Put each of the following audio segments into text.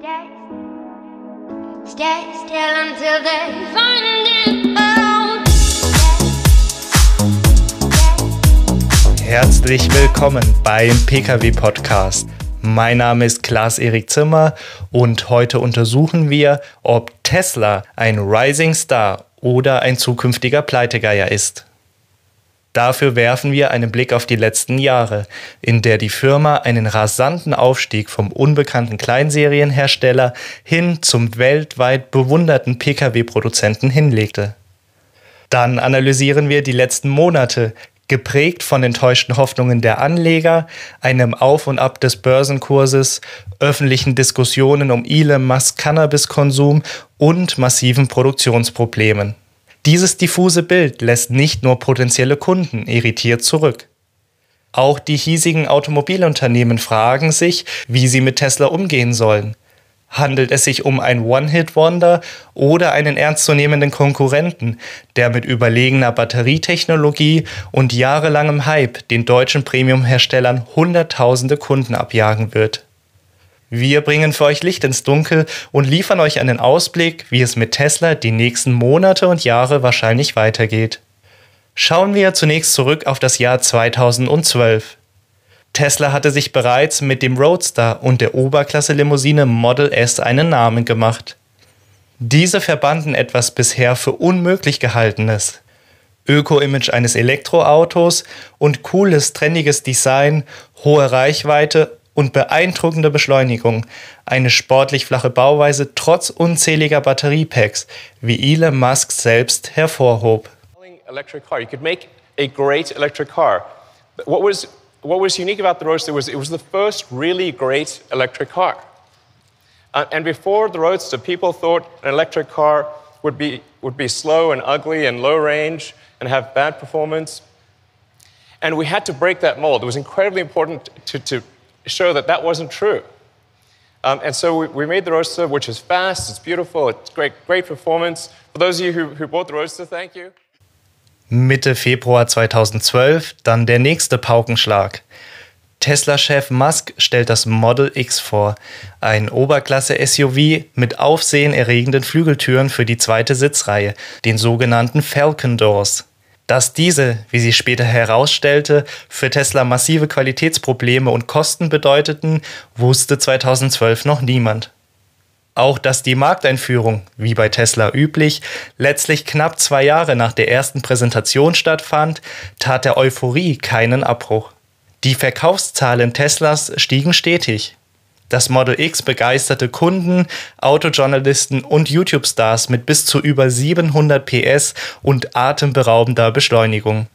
Stay, still until they find it. Herzlich willkommen beim PKW Podcast. Mein Name ist Klaas-Erik Zimmer und heute untersuchen wir, ob Tesla ein Rising Star oder ein zukünftiger Pleitegeier ist. Dafür werfen wir einen Blick auf die letzten Jahre, in der die Firma einen rasanten Aufstieg vom unbekannten Kleinserienhersteller hin zum weltweit bewunderten Pkw-Produzenten hinlegte. Dann analysieren wir die letzten Monate, geprägt von enttäuschten Hoffnungen der Anleger, einem Auf und Ab des Börsenkurses, öffentlichen Diskussionen um Elon Musk Cannabiskonsum und massiven Produktionsproblemen. Dieses diffuse Bild lässt nicht nur potenzielle Kunden irritiert zurück. Auch die hiesigen Automobilunternehmen fragen sich, wie sie mit Tesla umgehen sollen. Handelt es sich um ein One-Hit-Wonder oder einen ernstzunehmenden Konkurrenten, der mit überlegener Batterietechnologie und jahrelangem Hype den deutschen Premiumherstellern Hunderttausende Kunden abjagen wird? Wir bringen für euch Licht ins Dunkel und liefern euch einen Ausblick, wie es mit Tesla die nächsten Monate und Jahre wahrscheinlich weitergeht. Schauen wir zunächst zurück auf das Jahr 2012. Tesla hatte sich bereits mit dem Roadster und der Oberklasse-Limousine Model S einen Namen gemacht. Diese verbanden etwas bisher für unmöglich gehaltenes. Öko-Image eines Elektroautos und cooles, trendiges Design, hohe Reichweite und beeindruckende Beschleunigung, eine sportlich flache Bauweise trotz unzähliger Batteriepacks, wie Elon Musk selbst hervorhob. what was unique about the Roadster was it was the first really great electric car. Uh, and before the Roadster, people thought an electric car would be, would be slow and ugly and low range and have bad performance. And we had to break that mold. It was incredibly important to, to show that that wasn't true. Um, and so we, we made the Roadster, which is fast, it's beautiful, it's great, great performance. For those of you who, who bought the Roadster, thank you. Mitte Februar 2012 dann der nächste Paukenschlag. Tesla-Chef Musk stellt das Model X vor, ein Oberklasse-SUV mit aufsehenerregenden Flügeltüren für die zweite Sitzreihe, den sogenannten Falcon Doors. Dass diese, wie sich später herausstellte, für Tesla massive Qualitätsprobleme und Kosten bedeuteten, wusste 2012 noch niemand. Auch dass die Markteinführung, wie bei Tesla üblich, letztlich knapp zwei Jahre nach der ersten Präsentation stattfand, tat der Euphorie keinen Abbruch. Die Verkaufszahlen Teslas stiegen stetig. Das Model X begeisterte Kunden, Autojournalisten und YouTube-Stars mit bis zu über 700 PS und atemberaubender Beschleunigung.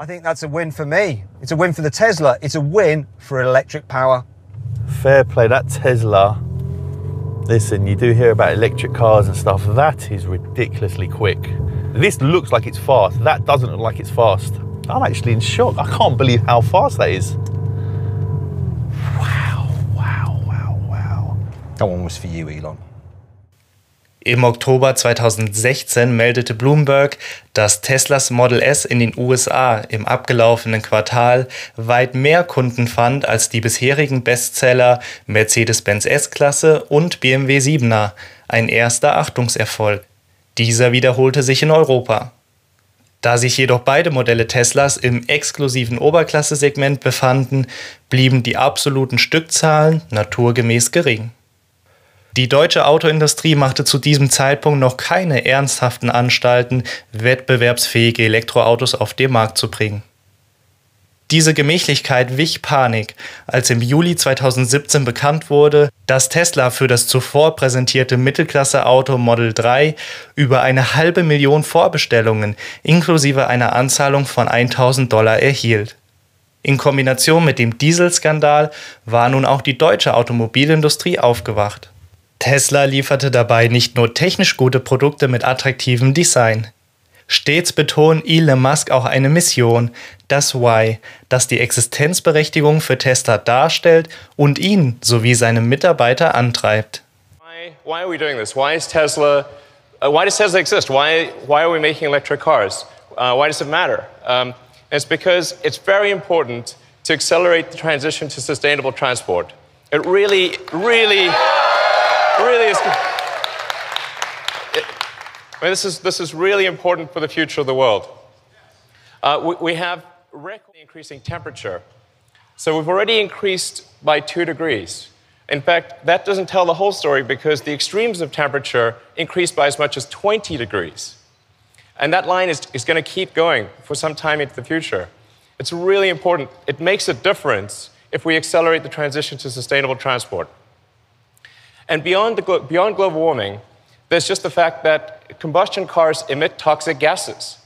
I think that's a win for me. It's a win for the Tesla. It's a win for electric power. Fair play, that Tesla. Listen, you do hear about electric cars and stuff. That is ridiculously quick. This looks like it's fast. That doesn't look like it's fast. I'm actually in shock. I can't believe how fast that is. That one was for you, Elon. Im Oktober 2016 meldete Bloomberg, dass Teslas Model S in den USA im abgelaufenen Quartal weit mehr Kunden fand als die bisherigen Bestseller Mercedes-Benz S-Klasse und BMW 7er, ein erster Achtungserfolg. Dieser wiederholte sich in Europa. Da sich jedoch beide Modelle Teslas im exklusiven Oberklasse-Segment befanden, blieben die absoluten Stückzahlen naturgemäß gering. Die deutsche Autoindustrie machte zu diesem Zeitpunkt noch keine ernsthaften Anstalten, wettbewerbsfähige Elektroautos auf den Markt zu bringen. Diese Gemächlichkeit wich Panik, als im Juli 2017 bekannt wurde, dass Tesla für das zuvor präsentierte Mittelklasse-Auto Model 3 über eine halbe Million Vorbestellungen inklusive einer Anzahlung von 1000 Dollar erhielt. In Kombination mit dem Dieselskandal war nun auch die deutsche Automobilindustrie aufgewacht. Tesla lieferte dabei nicht nur technisch gute Produkte mit attraktivem Design. Stets betont Elon Musk auch eine Mission, das Why, das die Existenzberechtigung für Tesla darstellt und ihn sowie seine Mitarbeiter antreibt. Why, why are we doing this? Why is Tesla? Uh, why does Tesla exist? Why, why are we making electric cars? Uh, why does it matter? Um, it's because it's very important to accelerate the transition to sustainable transport. It really, really. Really is. I mean, this is this is really important for the future of the world. Uh, we, we have record increasing temperature, so we've already increased by two degrees. In fact, that doesn't tell the whole story because the extremes of temperature increased by as much as 20 degrees. And that line is, is going to keep going for some time into the future. It's really important. It makes a difference if we accelerate the transition to sustainable transport. And beyond, the, beyond global warming, there's just the fact that combustion cars emit toxic gases.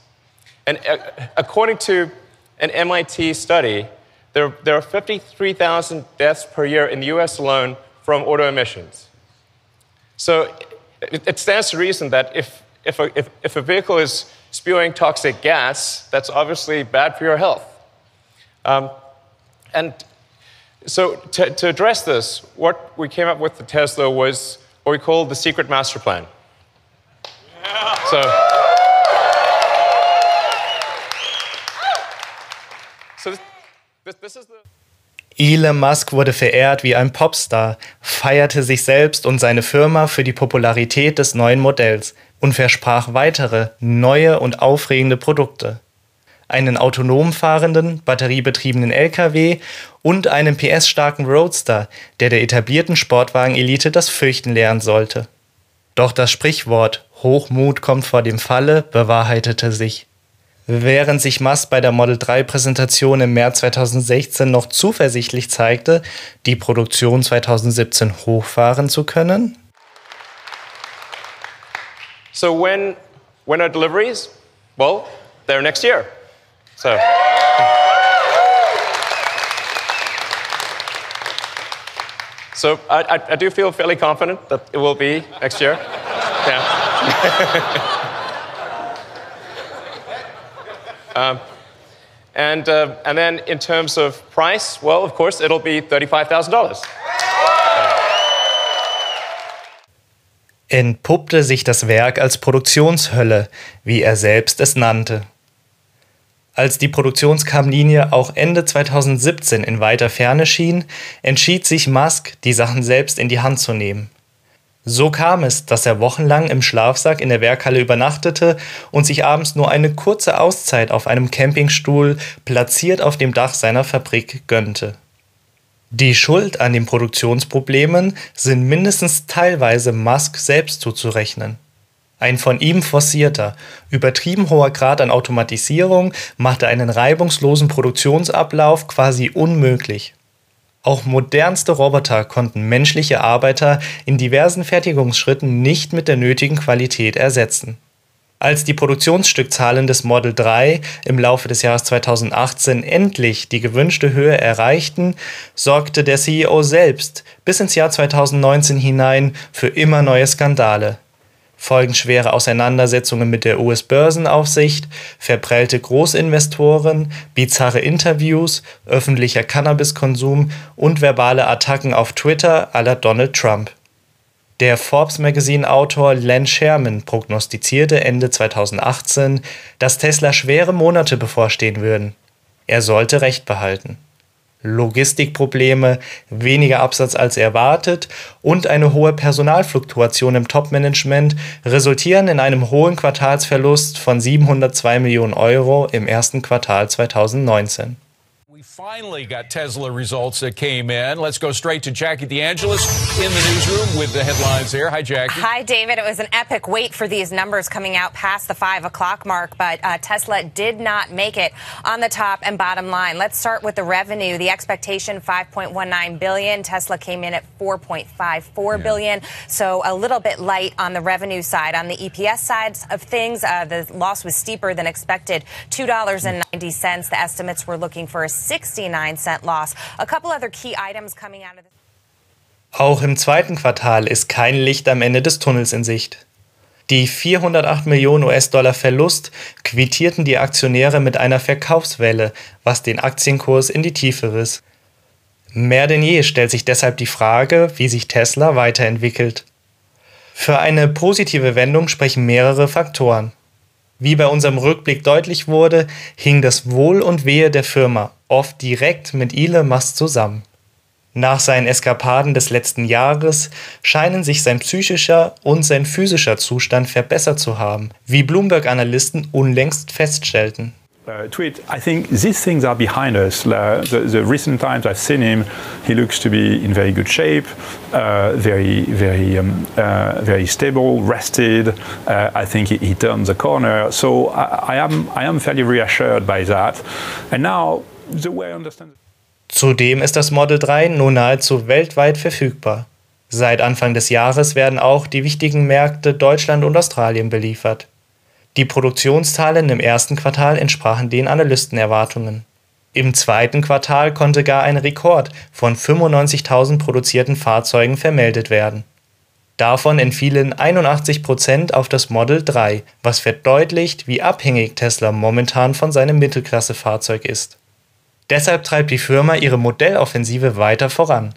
And uh, according to an MIT study, there, there are 53,000 deaths per year in the US alone from auto emissions. So it, it stands to reason that if, if, a, if, if a vehicle is spewing toxic gas, that's obviously bad for your health. Um, and so to, to, address this, what we came up with the Tesla was what we call the secret master plan. Yeah. So, Elon Musk wurde verehrt wie ein Popstar, feierte sich selbst und seine Firma für die Popularität des neuen Modells und versprach weitere, neue und aufregende Produkte einen autonom fahrenden, batteriebetriebenen LKW und einen PS-starken Roadster, der der etablierten Sportwagen-Elite das Fürchten lernen sollte. Doch das Sprichwort Hochmut kommt vor dem Falle bewahrheitete sich. Während sich Musk bei der Model 3 Präsentation im März 2016 noch zuversichtlich zeigte, die Produktion 2017 hochfahren zu können. So when when are deliveries? Well, they're next year. So. So I, I, do feel fairly confident that it will be next year. Yeah. um, and, uh, and then in terms of price, well, of course, it'll be $35,000. Entpuppte sich das Werk als Produktionshölle, wie er selbst es nannte. Als die Produktionskammlinie auch Ende 2017 in weiter Ferne schien, entschied sich Musk, die Sachen selbst in die Hand zu nehmen. So kam es, dass er wochenlang im Schlafsack in der Werkhalle übernachtete und sich abends nur eine kurze Auszeit auf einem Campingstuhl platziert auf dem Dach seiner Fabrik gönnte. Die Schuld an den Produktionsproblemen sind mindestens teilweise Musk selbst zuzurechnen. Ein von ihm forcierter, übertrieben hoher Grad an Automatisierung machte einen reibungslosen Produktionsablauf quasi unmöglich. Auch modernste Roboter konnten menschliche Arbeiter in diversen Fertigungsschritten nicht mit der nötigen Qualität ersetzen. Als die Produktionsstückzahlen des Model 3 im Laufe des Jahres 2018 endlich die gewünschte Höhe erreichten, sorgte der CEO selbst bis ins Jahr 2019 hinein für immer neue Skandale folgen schwere Auseinandersetzungen mit der US-Börsenaufsicht, verprellte Großinvestoren, bizarre Interviews, öffentlicher Cannabiskonsum und verbale Attacken auf Twitter aller Donald Trump. Der Forbes Magazine Autor Len Sherman prognostizierte Ende 2018, dass Tesla schwere Monate bevorstehen würden. Er sollte Recht behalten. Logistikprobleme, weniger Absatz als erwartet und eine hohe Personalfluktuation im Topmanagement resultieren in einem hohen Quartalsverlust von 702 Millionen Euro im ersten Quartal 2019. Finally got Tesla results that came in. Let's go straight to Jackie DeAngelis in the newsroom with the headlines here. Hi, Jackie. Hi, David. It was an epic wait for these numbers coming out past the five o'clock mark, but uh, Tesla did not make it on the top and bottom line. Let's start with the revenue. The expectation 5.19 billion. Tesla came in at 4.54 yeah. billion, so a little bit light on the revenue side. On the EPS side of things, uh, the loss was steeper than expected. Two dollars and ninety cents. The estimates were looking for a six 69 cent loss. A couple other key items coming out of this. Auch im zweiten Quartal ist kein Licht am Ende des Tunnels in Sicht. Die 408 Millionen US-Dollar Verlust quittierten die Aktionäre mit einer Verkaufswelle, was den Aktienkurs in die Tiefe riss. Mehr denn je stellt sich deshalb die Frage, wie sich Tesla weiterentwickelt. Für eine positive Wendung sprechen mehrere Faktoren. Wie bei unserem Rückblick deutlich wurde, hing das Wohl und Wehe der Firma oft direkt mit Elon Musk zusammen. Nach seinen Eskapaden des letzten Jahres scheinen sich sein psychischer und sein physischer Zustand verbessert zu haben, wie Bloomberg-Analysten unlängst feststellten. Uh, tweet. I think these things are behind us. Uh, the, the, recent times I've seen him, he looks to be in very good shape, uh, very, very, um, uh, very stable, rested. Uh, I think he, he, turned the corner. So I, I, am, I am fairly reassured by that. And now the way I understand. Zudem ist das Model 3 nun nahezu weltweit verfügbar. Seit Anfang des Jahres werden auch die wichtigen Märkte Deutschland und Australien beliefert. Die Produktionszahlen im ersten Quartal entsprachen den Analystenerwartungen. Im zweiten Quartal konnte gar ein Rekord von 95.000 produzierten Fahrzeugen vermeldet werden. Davon entfielen 81 Prozent auf das Model 3, was verdeutlicht, wie abhängig Tesla momentan von seinem Mittelklasse-Fahrzeug ist. Deshalb treibt die Firma ihre Modelloffensive weiter voran.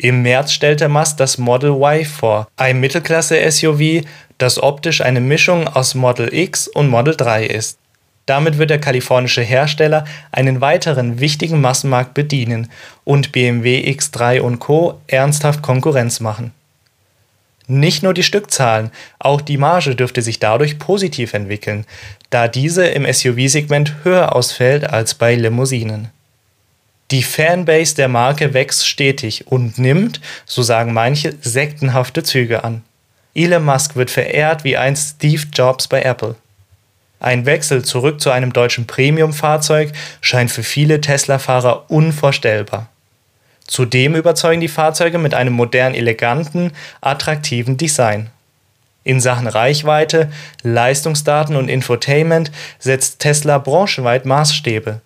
Im März stellte Musk das Model Y vor, ein Mittelklasse-SUV, das optisch eine Mischung aus Model X und Model 3 ist. Damit wird der kalifornische Hersteller einen weiteren wichtigen Massenmarkt bedienen und BMW X3 und Co. ernsthaft Konkurrenz machen. Nicht nur die Stückzahlen, auch die Marge dürfte sich dadurch positiv entwickeln, da diese im SUV-Segment höher ausfällt als bei Limousinen. Die Fanbase der Marke wächst stetig und nimmt, so sagen manche, sektenhafte Züge an. Elon Musk wird verehrt wie einst Steve Jobs bei Apple. Ein Wechsel zurück zu einem deutschen Premium-Fahrzeug scheint für viele Tesla-Fahrer unvorstellbar. Zudem überzeugen die Fahrzeuge mit einem modern eleganten, attraktiven Design. In Sachen Reichweite, Leistungsdaten und Infotainment setzt Tesla branchenweit Maßstäbe.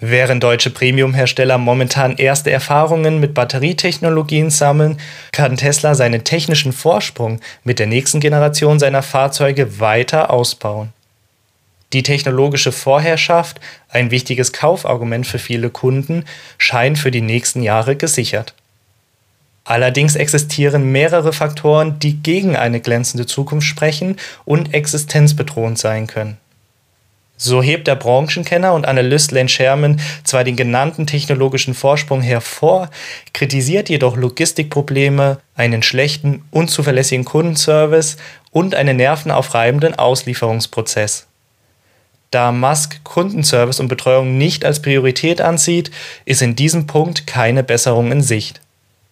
Während deutsche Premium-Hersteller momentan erste Erfahrungen mit Batterietechnologien sammeln, kann Tesla seinen technischen Vorsprung mit der nächsten Generation seiner Fahrzeuge weiter ausbauen. Die technologische Vorherrschaft, ein wichtiges Kaufargument für viele Kunden, scheint für die nächsten Jahre gesichert. Allerdings existieren mehrere Faktoren, die gegen eine glänzende Zukunft sprechen und existenzbedrohend sein können. So hebt der Branchenkenner und Analyst Len Sherman zwar den genannten technologischen Vorsprung hervor, kritisiert jedoch Logistikprobleme, einen schlechten, unzuverlässigen Kundenservice und einen nervenaufreibenden Auslieferungsprozess. Da Musk Kundenservice und Betreuung nicht als Priorität ansieht, ist in diesem Punkt keine Besserung in Sicht.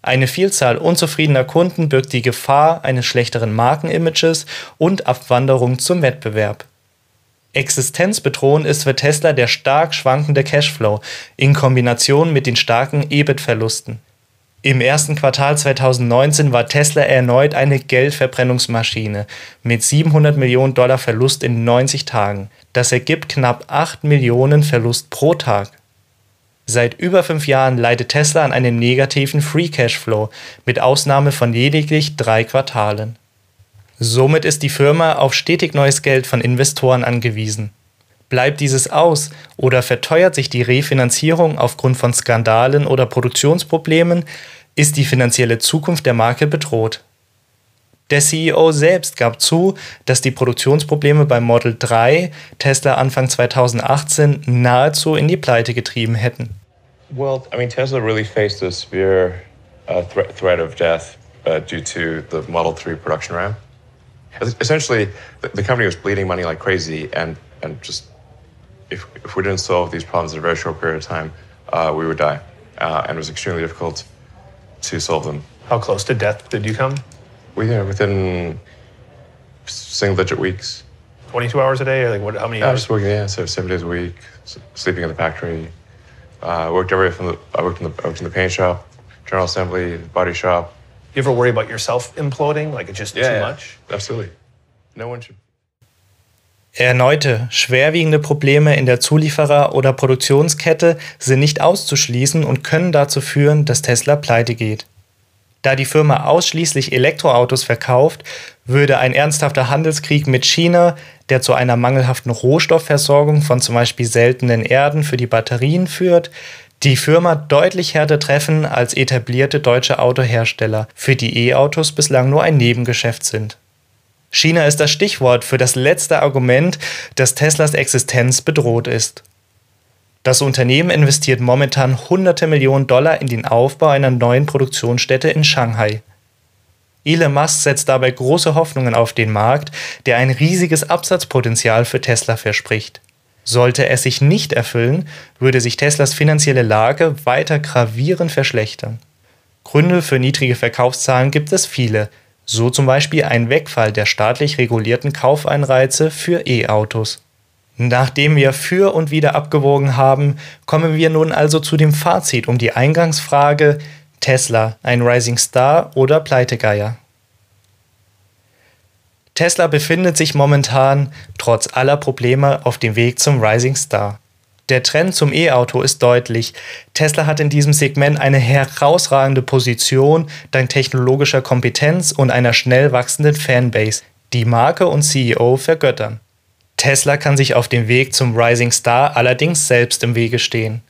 Eine Vielzahl unzufriedener Kunden birgt die Gefahr eines schlechteren Markenimages und Abwanderung zum Wettbewerb. Existenzbedrohend ist für Tesla der stark schwankende Cashflow in Kombination mit den starken EBIT-Verlusten. Im ersten Quartal 2019 war Tesla erneut eine Geldverbrennungsmaschine mit 700 Millionen Dollar Verlust in 90 Tagen. Das ergibt knapp 8 Millionen Verlust pro Tag. Seit über fünf Jahren leidet Tesla an einem negativen Free Cashflow, mit Ausnahme von lediglich drei Quartalen. Somit ist die Firma auf stetig neues Geld von Investoren angewiesen. Bleibt dieses aus oder verteuert sich die Refinanzierung aufgrund von Skandalen oder Produktionsproblemen, ist die finanzielle Zukunft der Marke bedroht. Der CEO selbst gab zu, dass die Produktionsprobleme beim Model 3 Tesla Anfang 2018 nahezu in die Pleite getrieben hätten. Well, I mean, Tesla really faced a severe uh, threat, of death uh, due to the Model 3 production ramp. Essentially, the, the, company was bleeding money like crazy, and and just if if we didn't solve these problems in a very short period of time, uh, we would die, uh, and it was extremely difficult to solve them. How close to death did you come? We were within single-digit weeks. 22 hours a day, or like what? How many? Yeah, hours? just working. Yeah, so seven days a week, sleeping in the factory. Uh, I worked everywhere from the. I worked in the. I worked in the paint shop, general assembly, body shop. You ever worry about yourself imploding? Like it's just yeah, too yeah. much? Absolutely. No one should. Erneute schwerwiegende Probleme in der Zulieferer- oder Produktionskette sind nicht auszuschließen und können dazu führen, dass Tesla pleite geht. Da die Firma ausschließlich Elektroautos verkauft, würde ein ernsthafter Handelskrieg mit China, der zu einer mangelhaften Rohstoffversorgung von zum Beispiel seltenen Erden für die Batterien führt, die Firma deutlich härter treffen als etablierte deutsche Autohersteller, für die E-Autos bislang nur ein Nebengeschäft sind. China ist das Stichwort für das letzte Argument, dass Teslas Existenz bedroht ist. Das Unternehmen investiert momentan hunderte Millionen Dollar in den Aufbau einer neuen Produktionsstätte in Shanghai. Elon Musk setzt dabei große Hoffnungen auf den Markt, der ein riesiges Absatzpotenzial für Tesla verspricht. Sollte es sich nicht erfüllen, würde sich Teslas finanzielle Lage weiter gravierend verschlechtern. Gründe für niedrige Verkaufszahlen gibt es viele, so zum Beispiel ein Wegfall der staatlich regulierten Kaufeinreize für E-Autos. Nachdem wir für und wieder abgewogen haben, kommen wir nun also zu dem Fazit um die Eingangsfrage Tesla, ein Rising Star oder Pleitegeier. Tesla befindet sich momentan trotz aller Probleme auf dem Weg zum Rising Star. Der Trend zum E-Auto ist deutlich. Tesla hat in diesem Segment eine herausragende Position dank technologischer Kompetenz und einer schnell wachsenden Fanbase, die Marke und CEO vergöttern. Tesla kann sich auf dem Weg zum Rising Star allerdings selbst im Wege stehen.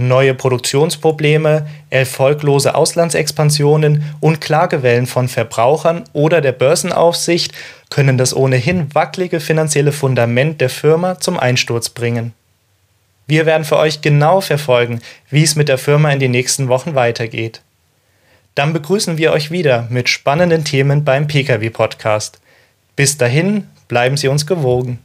Neue Produktionsprobleme, erfolglose Auslandsexpansionen und Klagewellen von Verbrauchern oder der Börsenaufsicht können das ohnehin wackelige finanzielle Fundament der Firma zum Einsturz bringen. Wir werden für euch genau verfolgen, wie es mit der Firma in den nächsten Wochen weitergeht. Dann begrüßen wir euch wieder mit spannenden Themen beim Pkw Podcast. Bis dahin bleiben Sie uns gewogen.